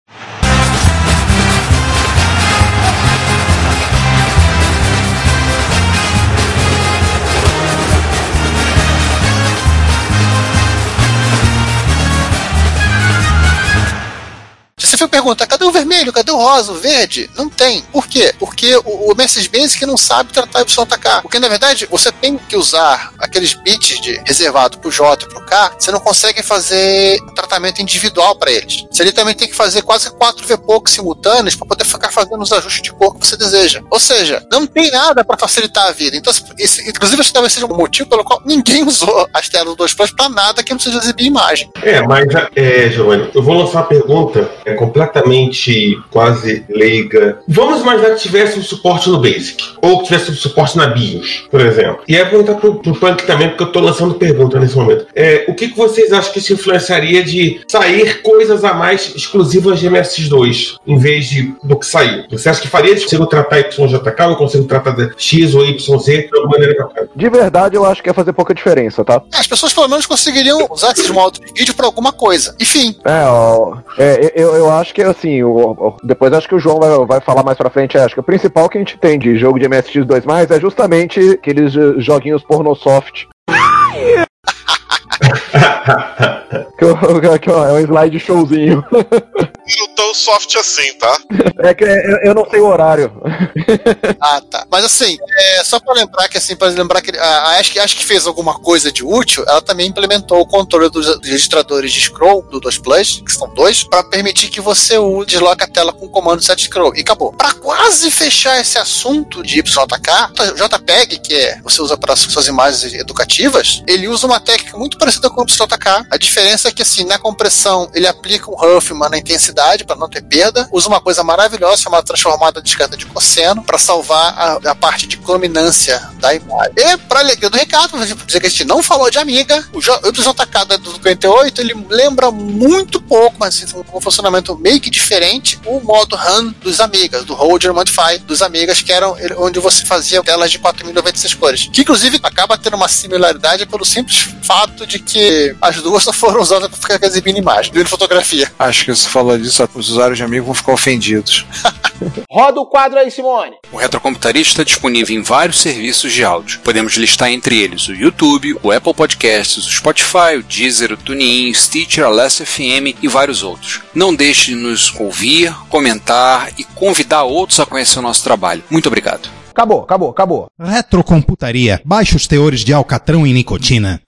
Foi perguntar, cadê o vermelho? Cadê o rosa? O verde? Não tem. Por quê? Porque o, o Message Basic não sabe tratar YJK. Porque, na verdade, você tem que usar aqueles bits de, reservado pro J e pro K, você não consegue fazer tratamento individual para eles. Você também tem que fazer quase quatro VPOC simultâneos para poder ficar fazendo os ajustes de cor que você deseja. Ou seja, não tem nada para facilitar a vida. Então, inclusive, esse talvez seja um motivo pelo qual ninguém usou as telas do 2 Plus para nada que não seja exibir imagem. É, mas, é, Giovanni, eu vou lançar uma pergunta é, completamente quase leiga. Vamos imaginar que tivesse um suporte no Basic, ou que tivesse um suporte na BIOS, por exemplo. E aí eu vou perguntar pro, pro Punk também, porque eu tô lançando pergunta nesse momento. É, o que, que vocês acham que isso influenciaria de sair coisas a mais exclusivas de MSX2, em vez de do que saiu? Você acha que faria de consigo tratar YJK ou consigo tratar X ou YZ de alguma maneira bacana? De verdade, eu acho que ia fazer pouca diferença, tá? As pessoas pelo menos conseguiriam usar esses modos de vídeo pra alguma coisa. Enfim. É, ó, é eu, eu acho que assim, o, o- depois acho que o João vai, vai falar mais pra frente. Acho que o principal que a gente tem de jogo de MSX2 é justamente aqueles eh, joguinhos pornosoft. que, que é um slide showzinho. Não tão soft assim, tá? É que eu, eu não sei o horário. Ah, tá. Mas assim, é, só pra lembrar que assim, para lembrar que a, a Ash, acho que fez alguma coisa de útil, ela também implementou o controle dos, registradores de scroll do 2 Plus, que são dois, pra permitir que você desloque a tela com o comando set scroll. E acabou. Pra quase fechar esse assunto de YJK, JPEG, que é você usa para suas imagens educativas, ele usa uma técnica muito parecida com o YJK. A diferença é que assim, na compressão ele aplica um Huffman na intensidade para não ter perda, usa uma coisa maravilhosa chamada transformada de escada de cosseno para salvar a, a parte de culminância da imagem. E para alegria do Ricardo, vou dizer que a gente não falou de Amiga, o da- do 58 ele lembra muito pouco, mas assim, com um funcionamento meio que diferente, o modo RAM dos Amigas, do Roger Modify dos Amigas, que eram onde você fazia telas de 4096 cores. Que inclusive acaba tendo uma similaridade pelo simples fato de que as duas só foram usadas para ficar exibindo imagem, exibindo fotografia. Acho que se falar disso, os usuários de amigo vão ficar ofendidos. Roda o quadro aí, Simone. O Retrocomputaria está disponível em vários serviços de áudio. Podemos listar entre eles o YouTube, o Apple Podcasts, o Spotify, o Deezer, o TuneIn, o Stitcher, a Last FM e vários outros. Não deixe de nos ouvir, comentar e convidar outros a conhecer o nosso trabalho. Muito obrigado. Acabou, acabou, acabou. Retrocomputaria. Baixos teores de alcatrão e nicotina.